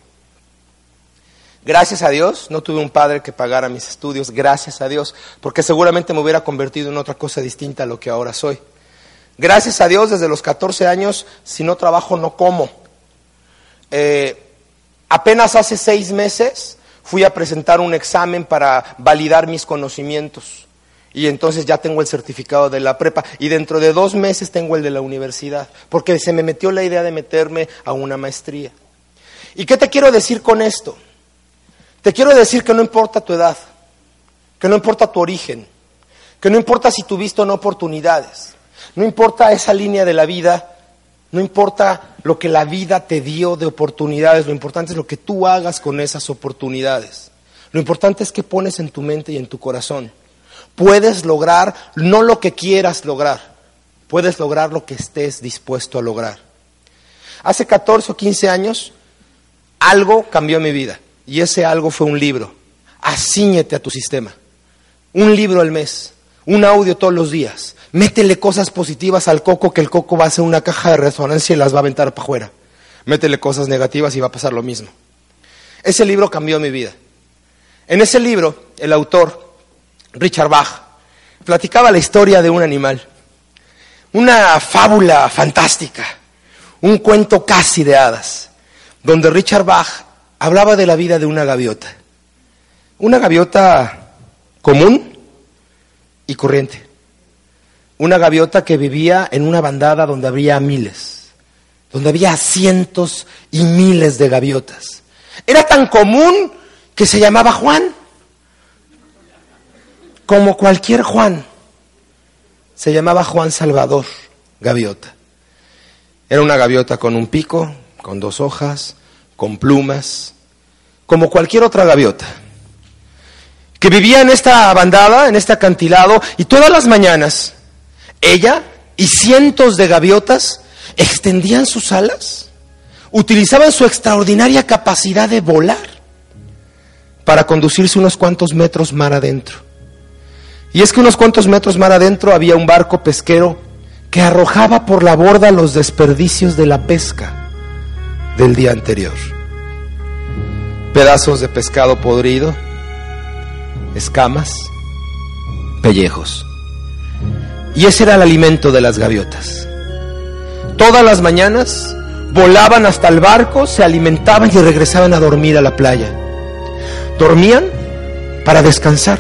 Gracias a Dios, no tuve un padre que pagara mis estudios, gracias a Dios, porque seguramente me hubiera convertido en otra cosa distinta a lo que ahora soy. Gracias a Dios, desde los 14 años, si no trabajo, no como. Eh, apenas hace seis meses fui a presentar un examen para validar mis conocimientos. Y entonces ya tengo el certificado de la prepa. Y dentro de dos meses tengo el de la universidad. Porque se me metió la idea de meterme a una maestría. ¿Y qué te quiero decir con esto? Te quiero decir que no importa tu edad, que no importa tu origen, que no importa si tuviste o no oportunidades, no importa esa línea de la vida, no importa lo que la vida te dio de oportunidades, lo importante es lo que tú hagas con esas oportunidades. Lo importante es que pones en tu mente y en tu corazón. Puedes lograr no lo que quieras lograr, puedes lograr lo que estés dispuesto a lograr. Hace 14 o 15 años algo cambió mi vida y ese algo fue un libro. Asíñete a tu sistema. Un libro al mes, un audio todos los días. Métele cosas positivas al coco que el coco va a ser una caja de resonancia y las va a aventar para afuera. Métele cosas negativas y va a pasar lo mismo. Ese libro cambió mi vida. En ese libro, el autor Richard Bach, platicaba la historia de un animal, una fábula fantástica, un cuento casi de hadas, donde Richard Bach hablaba de la vida de una gaviota, una gaviota común y corriente, una gaviota que vivía en una bandada donde había miles, donde había cientos y miles de gaviotas. Era tan común que se llamaba Juan como cualquier Juan. Se llamaba Juan Salvador Gaviota. Era una gaviota con un pico, con dos hojas, con plumas, como cualquier otra gaviota, que vivía en esta bandada, en este acantilado, y todas las mañanas ella y cientos de gaviotas extendían sus alas, utilizaban su extraordinaria capacidad de volar para conducirse unos cuantos metros mar adentro. Y es que unos cuantos metros mar adentro había un barco pesquero que arrojaba por la borda los desperdicios de la pesca del día anterior. Pedazos de pescado podrido, escamas, pellejos. Y ese era el alimento de las gaviotas. Todas las mañanas volaban hasta el barco, se alimentaban y regresaban a dormir a la playa. Dormían para descansar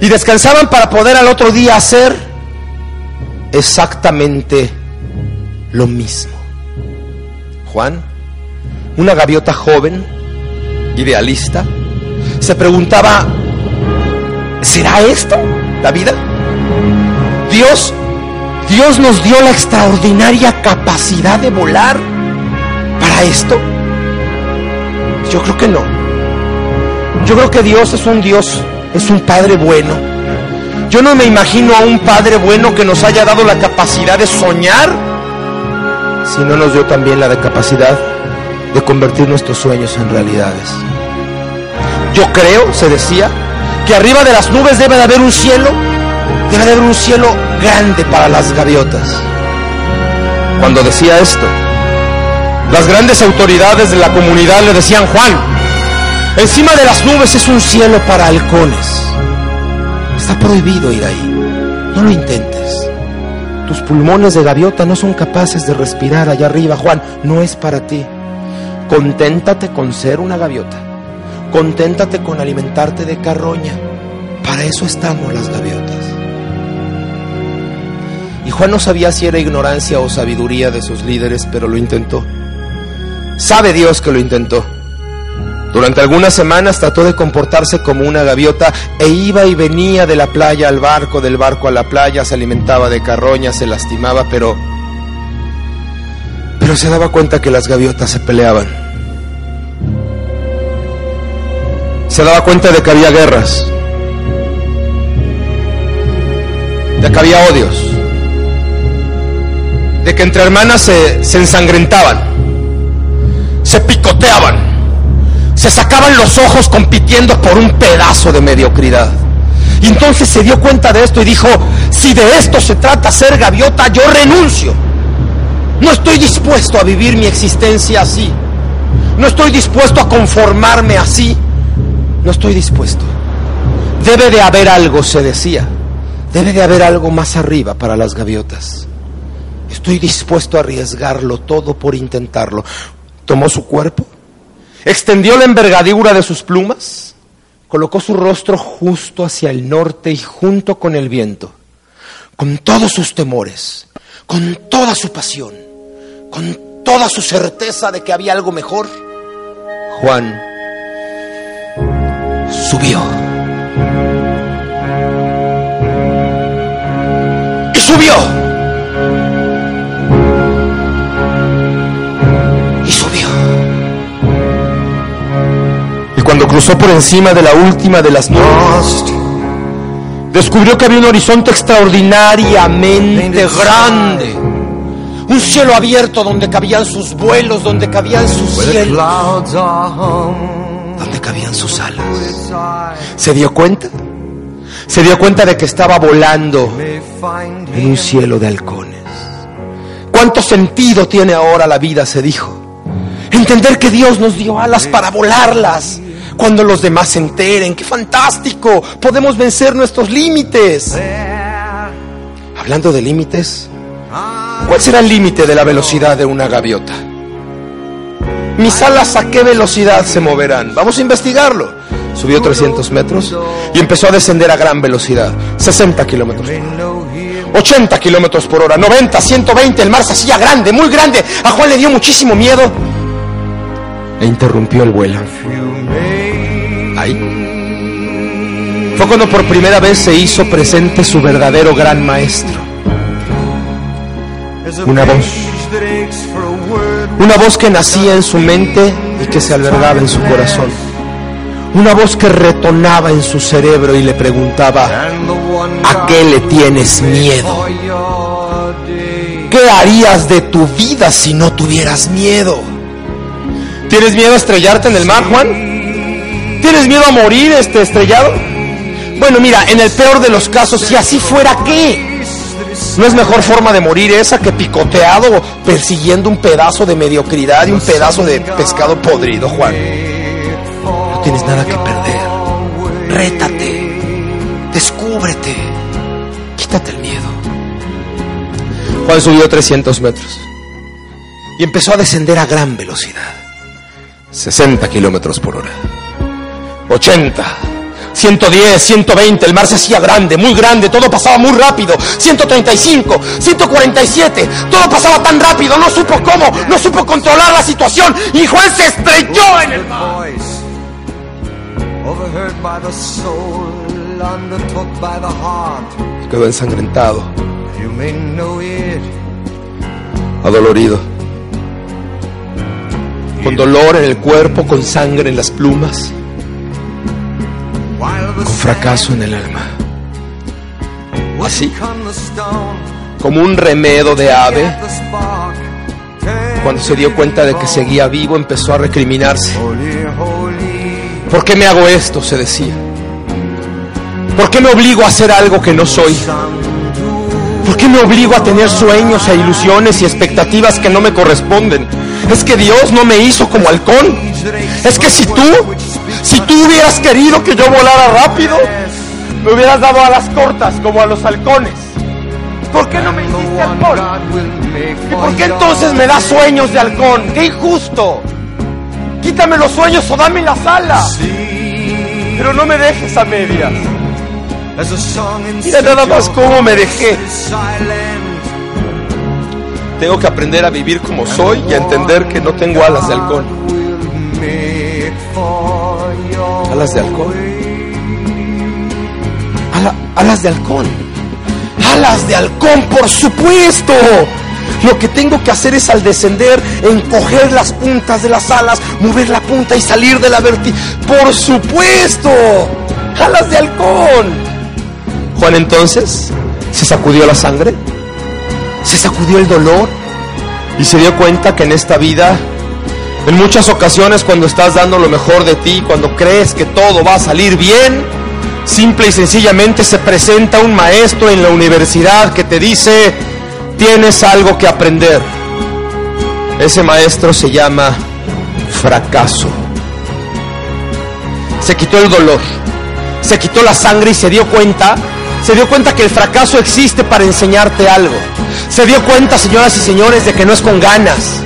y descansaban para poder al otro día hacer exactamente lo mismo. Juan, una gaviota joven, idealista, se preguntaba, ¿será esto la vida? Dios, Dios nos dio la extraordinaria capacidad de volar para esto. Yo creo que no. Yo creo que Dios es un Dios es un Padre bueno. Yo no me imagino a un Padre bueno que nos haya dado la capacidad de soñar, si no nos dio también la capacidad de convertir nuestros sueños en realidades. Yo creo, se decía, que arriba de las nubes debe de haber un cielo, debe de haber un cielo grande para las gaviotas. Cuando decía esto, las grandes autoridades de la comunidad le decían, Juan, Encima de las nubes es un cielo para halcones. Está prohibido ir ahí. No lo intentes. Tus pulmones de gaviota no son capaces de respirar allá arriba, Juan. No es para ti. Conténtate con ser una gaviota. Conténtate con alimentarte de carroña. Para eso estamos las gaviotas. Y Juan no sabía si era ignorancia o sabiduría de sus líderes, pero lo intentó. Sabe Dios que lo intentó. Durante algunas semanas trató de comportarse como una gaviota e iba y venía de la playa al barco, del barco a la playa, se alimentaba de carroña, se lastimaba, pero pero se daba cuenta que las gaviotas se peleaban. Se daba cuenta de que había guerras, de que había odios, de que entre hermanas se, se ensangrentaban, se picoteaban se sacaban los ojos compitiendo por un pedazo de mediocridad. Y entonces se dio cuenta de esto y dijo, si de esto se trata ser gaviota, yo renuncio. No estoy dispuesto a vivir mi existencia así. No estoy dispuesto a conformarme así. No estoy dispuesto. Debe de haber algo, se decía. Debe de haber algo más arriba para las gaviotas. Estoy dispuesto a arriesgarlo todo por intentarlo. Tomó su cuerpo, extendió la envergadura de sus plumas, colocó su rostro justo hacia el norte y junto con el viento, con todos sus temores, con toda su pasión, con toda su certeza de que había algo mejor, Juan subió. Y subió. cuando cruzó por encima de la última de las nubes, descubrió que había un horizonte extraordinariamente grande. Un cielo abierto donde cabían sus vuelos, donde cabían sus cielos, donde cabían sus alas. ¿Se dio cuenta? Se dio cuenta de que estaba volando en un cielo de halcones. ¿Cuánto sentido tiene ahora la vida? se dijo. Entender que Dios nos dio alas para volarlas Cuando los demás se enteren, qué fantástico, podemos vencer nuestros límites. Hablando de límites, ¿cuál será el límite de la velocidad de una gaviota? Mis alas a qué velocidad se moverán. Vamos a investigarlo. Subió 300 metros y empezó a descender a gran velocidad, 60 kilómetros por hora, 80 kilómetros por hora, 90, 120. El mar se hacía grande, muy grande. A Juan le dio muchísimo miedo e interrumpió el vuelo. Ahí fue cuando por primera vez se hizo presente su verdadero gran maestro. Una voz. Una voz que nacía en su mente y que se albergaba en su corazón. Una voz que retonaba en su cerebro y le preguntaba, ¿a qué le tienes miedo? ¿Qué harías de tu vida si no tuvieras miedo? ¿Tienes miedo a estrellarte en el mar, Juan? ¿Tienes miedo a morir este estrellado? Bueno, mira, en el peor de los casos, si así fuera, ¿qué? ¿No es mejor forma de morir esa que picoteado persiguiendo un pedazo de mediocridad y un pedazo de pescado podrido, Juan? No tienes nada que perder. Rétate. Descúbrete. Quítate el miedo. Juan subió 300 metros y empezó a descender a gran velocidad. 60 kilómetros por hora. 80. 110, 120, el mar se hacía grande, muy grande, todo pasaba muy rápido. 135, 147, todo pasaba tan rápido, no supo cómo, no supo controlar la situación. Y Juan se estrelló en el mar. Quedó ensangrentado, adolorido, con dolor en el cuerpo, con sangre en las plumas con fracaso en el alma. Así, como un remedo de ave, cuando se dio cuenta de que seguía vivo, empezó a recriminarse. ¿Por qué me hago esto? se decía. ¿Por qué me obligo a hacer algo que no soy? ¿Por qué me obligo a tener sueños e ilusiones y expectativas que no me corresponden? Es que Dios no me hizo como halcón. Es que si tú si tú hubieras querido que yo volara rápido, me hubieras dado a las cortas como a los halcones. ¿Por qué no me hiciste halcón? ¿Y por qué entonces me das sueños de halcón? ¡Qué injusto! Quítame los sueños o dame las alas. Pero no me dejes a medias. Mira nada más cómo me dejé. Tengo que aprender a vivir como soy y a entender que no tengo alas de halcón. Alas de halcón. alas de halcón. Alas de halcón, por supuesto. Lo que tengo que hacer es al descender, encoger las puntas de las alas, mover la punta y salir de la verti. Por supuesto. Alas de halcón. Juan entonces se sacudió la sangre, se sacudió el dolor y se dio cuenta que en esta vida en muchas ocasiones cuando estás dando lo mejor de ti, cuando crees que todo va a salir bien, simple y sencillamente se presenta un maestro en la universidad que te dice, tienes algo que aprender. Ese maestro se llama fracaso. Se quitó el dolor, se quitó la sangre y se dio cuenta, se dio cuenta que el fracaso existe para enseñarte algo. Se dio cuenta, señoras y señores, de que no es con ganas,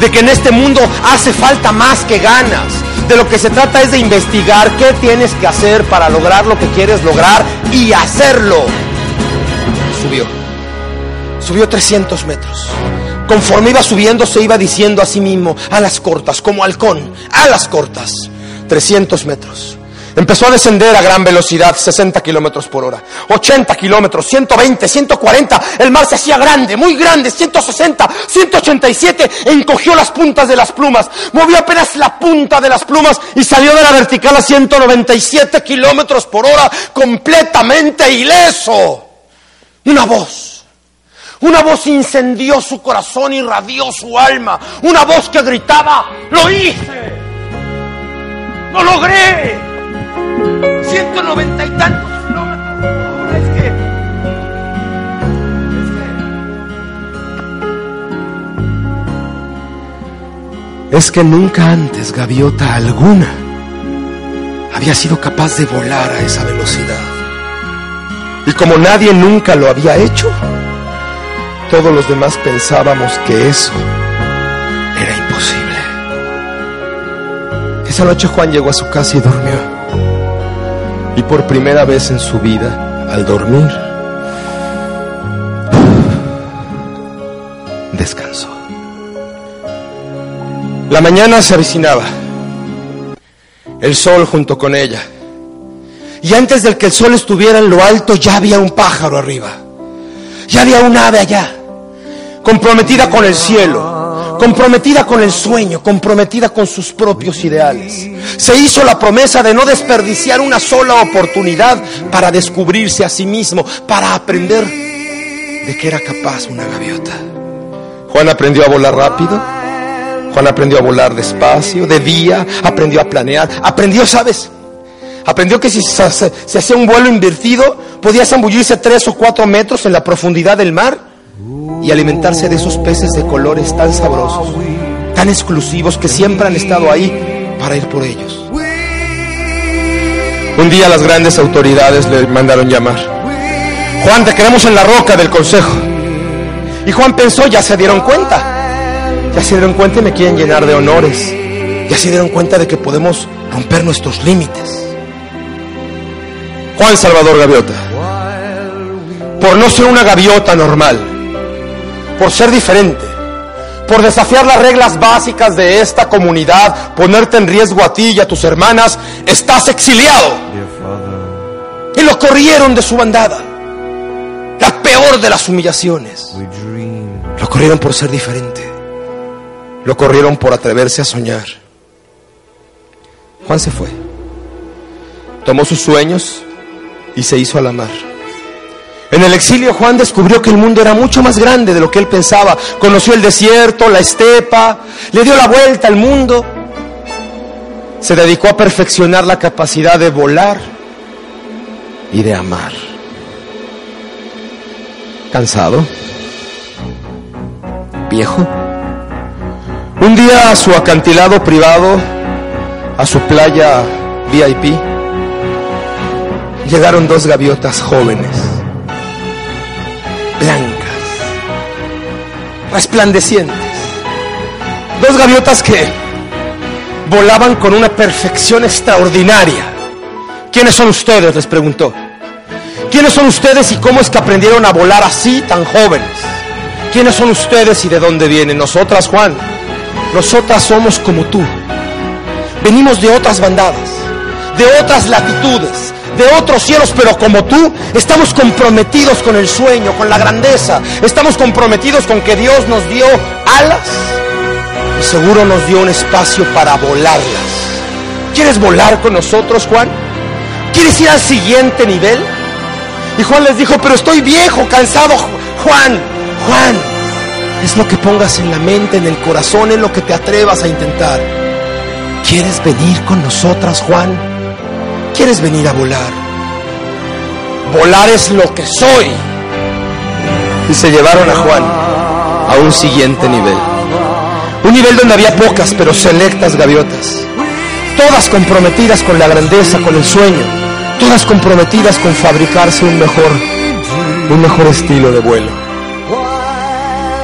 de que en este mundo hace falta más que ganas. De lo que se trata es de investigar qué tienes que hacer para lograr lo que quieres lograr y hacerlo. Subió. Subió 300 metros. Conforme iba subiendo se iba diciendo a sí mismo, a las cortas, como halcón, a las cortas. 300 metros. Empezó a descender a gran velocidad, 60 kilómetros por hora, 80 kilómetros, 120, 140. El mar se hacía grande, muy grande, 160, 187. Encogió las puntas de las plumas, movió apenas la punta de las plumas y salió de la vertical a 197 kilómetros por hora, completamente ileso. Una voz. Una voz incendió su corazón, irradió su alma. Una voz que gritaba, lo hice. Lo logré. 190 y tantos kilómetros Es que, es que, es que nunca antes, gaviota alguna, había sido capaz de volar a esa velocidad. Y como nadie nunca lo había hecho, todos los demás pensábamos que eso era imposible. Esa noche Juan llegó a su casa y durmió. Y por primera vez en su vida, al dormir, descansó. La mañana se avecinaba, el sol junto con ella. Y antes de que el sol estuviera en lo alto, ya había un pájaro arriba. Ya había un ave allá, comprometida con el cielo, comprometida con el sueño, comprometida con sus propios ideales. Se hizo la promesa de no desperdiciar una sola oportunidad para descubrirse a sí mismo, para aprender de que era capaz una gaviota. Juan aprendió a volar rápido, Juan aprendió a volar despacio, de día, aprendió a planear, aprendió, ¿sabes? Aprendió que si se, hacía un vuelo invertido, podía zambullirse tres o cuatro metros en la profundidad del mar y alimentarse de esos peces de colores tan sabrosos, tan exclusivos que siempre han estado ahí para ir por ellos. Un día las grandes autoridades le mandaron llamar. Juan, te queremos en la roca del consejo. Y Juan pensó, ya se dieron cuenta. Ya se dieron cuenta y me quieren llenar de honores. Ya se dieron cuenta de que podemos romper nuestros límites. Juan Salvador Gaviota. Por no ser una gaviota normal. Por ser diferente. Por desafiar las reglas básicas de esta comunidad. Ponerte en riesgo a ti y a tus hermanas. Estás exiliado. Y lo corrieron de su bandada. La peor de las humillaciones. Lo corrieron por ser diferente. Lo corrieron por atreverse a soñar. Juan se fue. Tomó sus sueños y se hizo a la mar. En el exilio Juan descubrió que el mundo era mucho más grande de lo que él pensaba. Conoció el desierto, la estepa, le dio la vuelta al mundo. Se dedicó a perfeccionar la capacidad de volar y de amar. ¿Cansado? ¿Viejo? Un día a su acantilado privado, a su playa VIP, llegaron dos gaviotas jóvenes, resplandecientes. Dos gaviotas que volaban con una perfección extraordinaria. ¿Quiénes son ustedes? les preguntó. ¿Quiénes son ustedes y cómo es que aprendieron a volar así tan jóvenes? ¿Quiénes son ustedes y de dónde vienen? Nosotras, Juan. Nosotras somos como tú. Venimos de otras bandadas, de otras latitudes, de otros cielos, pero como tú estamos comprometidos con el sueño, con la grandeza. Estamos comprometidos con que Dios nos dio alas y seguro nos dio un espacio para volarlas. ¿Quieres volar con nosotros, Juan? ¿Quieres ir al siguiente nivel? Y Juan les dijo, pero estoy viejo, cansado. Juan, Juan, es lo que pongas en la mente, en el corazón, en lo que te atrevas a intentar. ¿Quieres venir con nosotras, Juan? ¿Quieres venir a volar? Volar es lo que soy. Y se llevaron a Juan a un siguiente nivel. Un nivel donde había pocas pero selectas gaviotas. Todas comprometidas con la grandeza, con el sueño. Todas comprometidas con fabricarse un mejor, un mejor estilo de vuelo.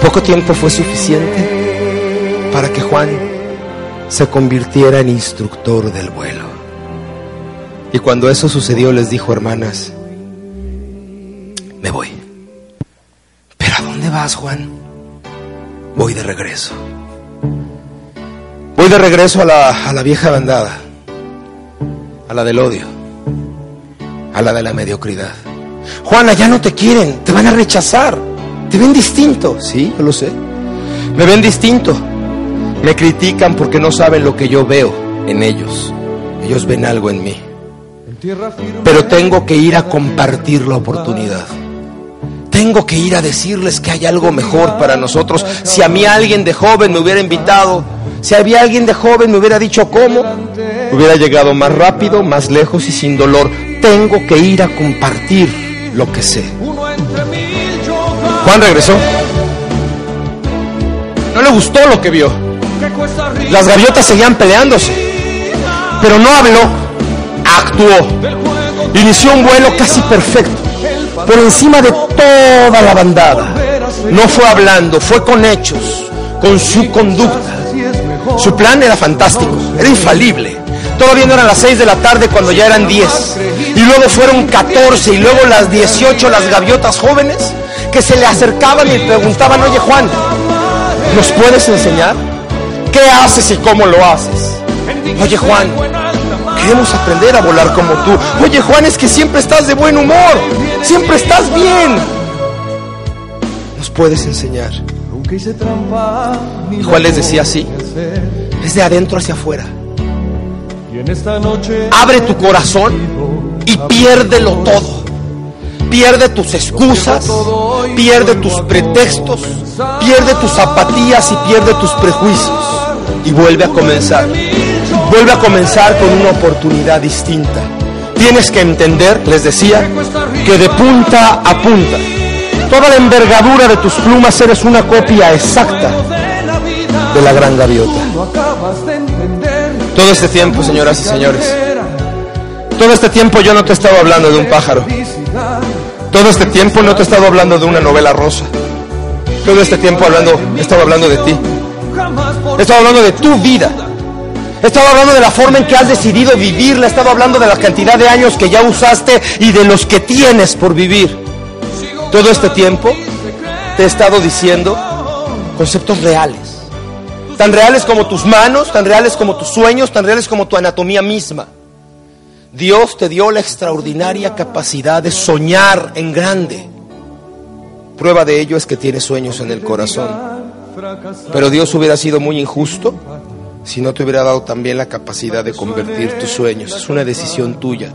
Poco tiempo fue suficiente para que Juan se convirtiera en instructor del vuelo. Y cuando eso sucedió les dijo, hermanas, me voy. ¿Pero a dónde vas, Juan? Voy de regreso. Voy de regreso a la, a la vieja bandada, a la del odio, a la de la mediocridad. Juana, ya no te quieren, te van a rechazar, te ven distinto, sí, yo lo sé. Me ven distinto, me critican porque no saben lo que yo veo en ellos. Ellos ven algo en mí. Pero tengo que ir a compartir la oportunidad. Tengo que ir a decirles que hay algo mejor para nosotros. Si a mí alguien de joven me hubiera invitado, si había alguien de joven me hubiera dicho cómo, hubiera llegado más rápido, más lejos y sin dolor. Tengo que ir a compartir lo que sé. Juan regresó. No le gustó lo que vio. Las gaviotas seguían peleándose, pero no habló. Actuó. Inició un vuelo casi perfecto, por encima de toda la bandada. No fue hablando, fue con hechos, con su conducta. Su plan era fantástico, era infalible. Todavía no eran las 6 de la tarde cuando ya eran 10. Y luego fueron 14 y luego las 18 las gaviotas jóvenes que se le acercaban y preguntaban, oye Juan, ¿nos puedes enseñar? ¿Qué haces y cómo lo haces? Oye Juan, queremos aprender a volar como tú. Oye Juan, es que siempre estás de buen humor, siempre estás bien. ¿Nos puedes enseñar? Y Juan les decía así, es de adentro hacia afuera. Abre tu corazón y piérdelo todo. Pierde tus excusas, pierde tus pretextos, pierde tus apatías y pierde tus prejuicios. Y vuelve a comenzar. Vuelve a comenzar con una oportunidad distinta. Tienes que entender, les decía, que de punta a punta, toda la envergadura de tus plumas eres una copia exacta de la gran gaviota. Todo este tiempo, señoras y señores, todo este tiempo yo no te he estado hablando de un pájaro. Todo este tiempo no te he estado hablando de una novela rosa. Todo este tiempo hablando, he estado hablando de ti. He estado hablando de tu vida. He estado hablando de la forma en que has decidido vivirla. He estado hablando de la cantidad de años que ya usaste y de los que tienes por vivir. Todo este tiempo te he estado diciendo conceptos reales. Tan reales como tus manos, tan reales como tus sueños, tan reales como tu anatomía misma. Dios te dio la extraordinaria capacidad de soñar en grande. Prueba de ello es que tienes sueños en el corazón. Pero Dios hubiera sido muy injusto si no te hubiera dado también la capacidad de convertir tus sueños. Es una decisión tuya.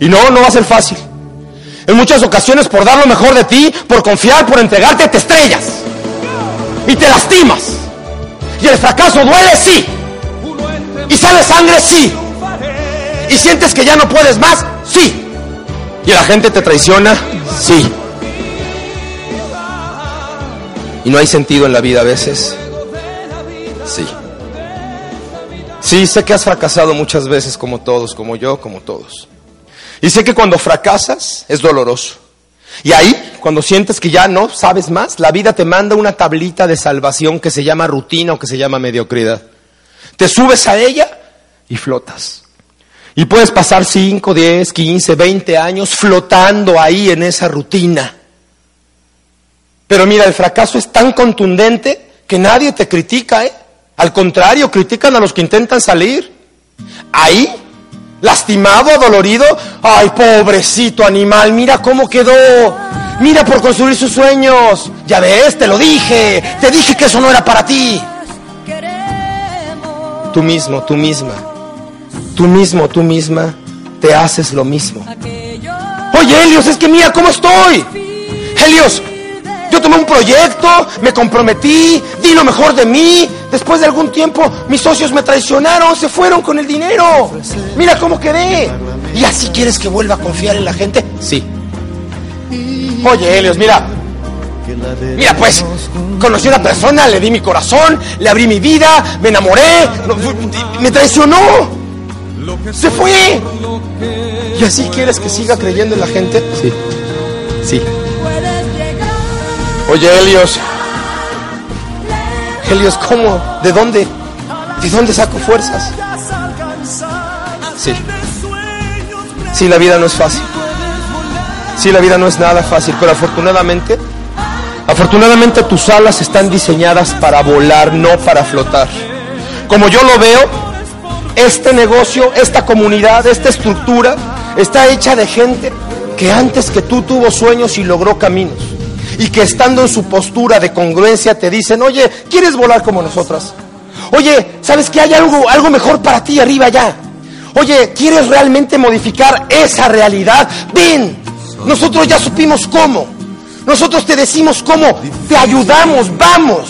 Y no, no va a ser fácil. En muchas ocasiones por dar lo mejor de ti, por confiar, por entregarte, te estrellas. Y te lastimas. Y el fracaso duele, sí. Y sale sangre, sí. Y sientes que ya no puedes más, sí. Y la gente te traiciona, sí. Y no hay sentido en la vida a veces, sí. Sí, sé que has fracasado muchas veces como todos, como yo, como todos. Y sé que cuando fracasas es doloroso. Y ahí, cuando sientes que ya no sabes más, la vida te manda una tablita de salvación que se llama rutina o que se llama mediocridad. Te subes a ella y flotas. Y puedes pasar 5, 10, 15, 20 años flotando ahí en esa rutina. Pero mira, el fracaso es tan contundente que nadie te critica, ¿eh? Al contrario, critican a los que intentan salir. Ahí, lastimado, dolorido. Ay, pobrecito animal, mira cómo quedó. Mira por construir sus sueños. Ya ves, te lo dije. Te dije que eso no era para ti. Tú mismo, tú misma. Tú mismo, tú misma. Te haces lo mismo. Oye, Helios, es que mira cómo estoy. Helios, yo tomé un proyecto, me comprometí, di lo mejor de mí. Después de algún tiempo, mis socios me traicionaron, se fueron con el dinero. Mira cómo quedé. ¿Y así quieres que vuelva a confiar en la gente? Sí. Oye, Helios, mira. Mira, pues, conocí a una persona, le di mi corazón, le abrí mi vida, me enamoré, me traicionó. Se fue. ¿Y así quieres que siga creyendo en la gente? Sí. Sí. Oye, Helios. Helios, ¿cómo? ¿De dónde? ¿De dónde saco fuerzas? Sí. Sí, la vida no es fácil. Sí, la vida no es nada fácil, pero afortunadamente, afortunadamente tus alas están diseñadas para volar, no para flotar. Como yo lo veo, este negocio, esta comunidad, esta estructura está hecha de gente que antes que tú tuvo sueños y logró caminos. Y que estando en su postura de congruencia te dicen, oye, ¿quieres volar como nosotras? Oye, ¿sabes que hay algo, algo mejor para ti arriba allá? Oye, ¿quieres realmente modificar esa realidad? Ven, nosotros ya supimos cómo. Nosotros te decimos cómo, te ayudamos, vamos.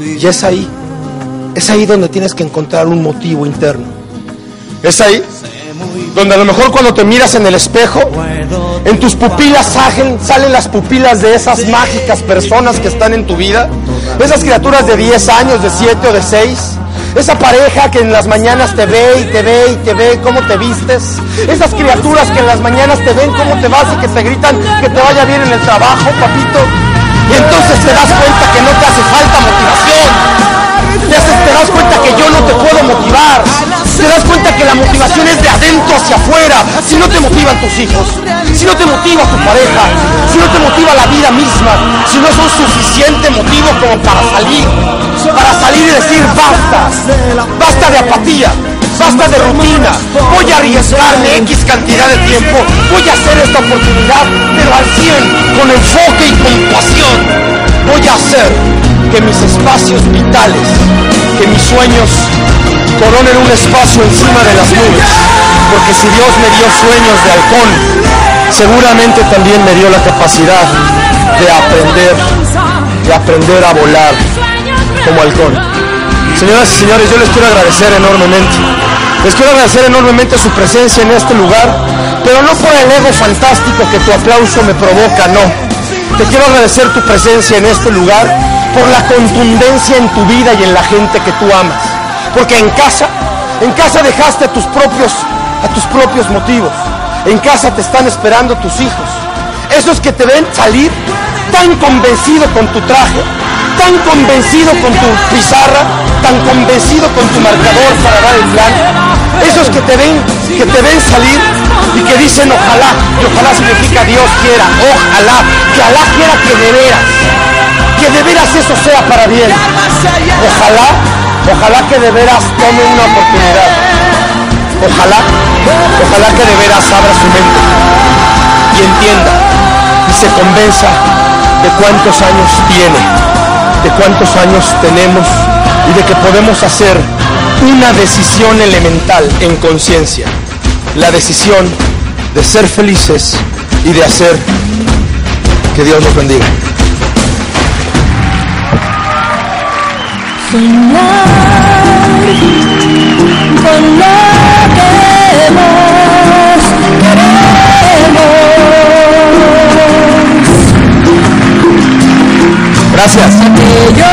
Y es ahí, es ahí donde tienes que encontrar un motivo interno. Es ahí donde a lo mejor cuando te miras en el espejo, en tus pupilas salen, salen las pupilas de esas mágicas personas que están en tu vida, esas criaturas de 10 años, de 7 o de 6, Esa pareja que en las mañanas te ve y te ve y te ve cómo te vistes. Esas criaturas que en las mañanas te ven cómo te vas y que te gritan que te vaya bien en el trabajo, papito. Y entonces te das cuenta que no te hace falta motivación. Te, das cuenta que yo no te puedo motivar. Te das cuenta que la motivación es de adentro hacia afuera. Si no te motivan tus hijos, si no te motiva tu pareja, si no te motiva la vida misma, si no son suficiente motivo como para salir, para salir y decir basta, basta de apatía, basta de rutina, voy a arriesgarme X cantidad de tiempo, voy a hacer esta oportunidad, pero al 100, con enfoque y con pasión, voy a hacer que mis espacios vitales, que mis sueños coronen un espacio encima de las nubes. Porque si Dios me dio sueños de halcón, seguramente también me dio la capacidad de aprender, de aprender a volar como halcón. Señoras y señores, yo les quiero agradecer enormemente. Les quiero agradecer enormemente su presencia en este lugar, pero no por el ego fantástico que tu aplauso me provoca, no. Te quiero agradecer tu presencia en este lugar por la contundencia en tu vida y en la gente que tú amas. Porque en casa, en casa dejaste a tus propios, a tus propios motivos. En casa te están esperando tus hijos. Esos que te ven salir tan convencido con tu traje, tan convencido con tu pizarra, tan convencido con tu marcador para dar el plan. Esos que te ven, que te ven salir y que dicen ojalá, y ojalá significa Dios quiera, ojalá, que Alá quiera que de veras, que de veras eso sea para bien. Ojalá, ojalá que de veras tome una oportunidad. Ojalá, ojalá que de veras abra su mente y entienda y se convenza de cuántos años tiene, de cuántos años tenemos y de que podemos hacer una decisión elemental en conciencia. La decisión de ser felices y de hacer que Dios nos bendiga. con lo que más queremos. Gracias. Aquello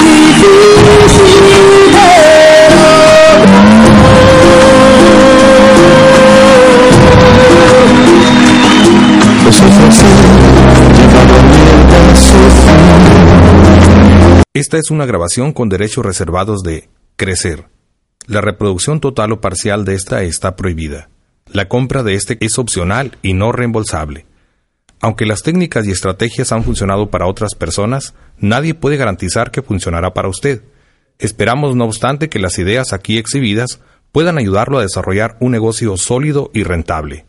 difícil Esta es una grabación con derechos reservados de Crecer. La reproducción total o parcial de esta está prohibida. La compra de este es opcional y no reembolsable. Aunque las técnicas y estrategias han funcionado para otras personas, nadie puede garantizar que funcionará para usted. Esperamos, no obstante, que las ideas aquí exhibidas puedan ayudarlo a desarrollar un negocio sólido y rentable.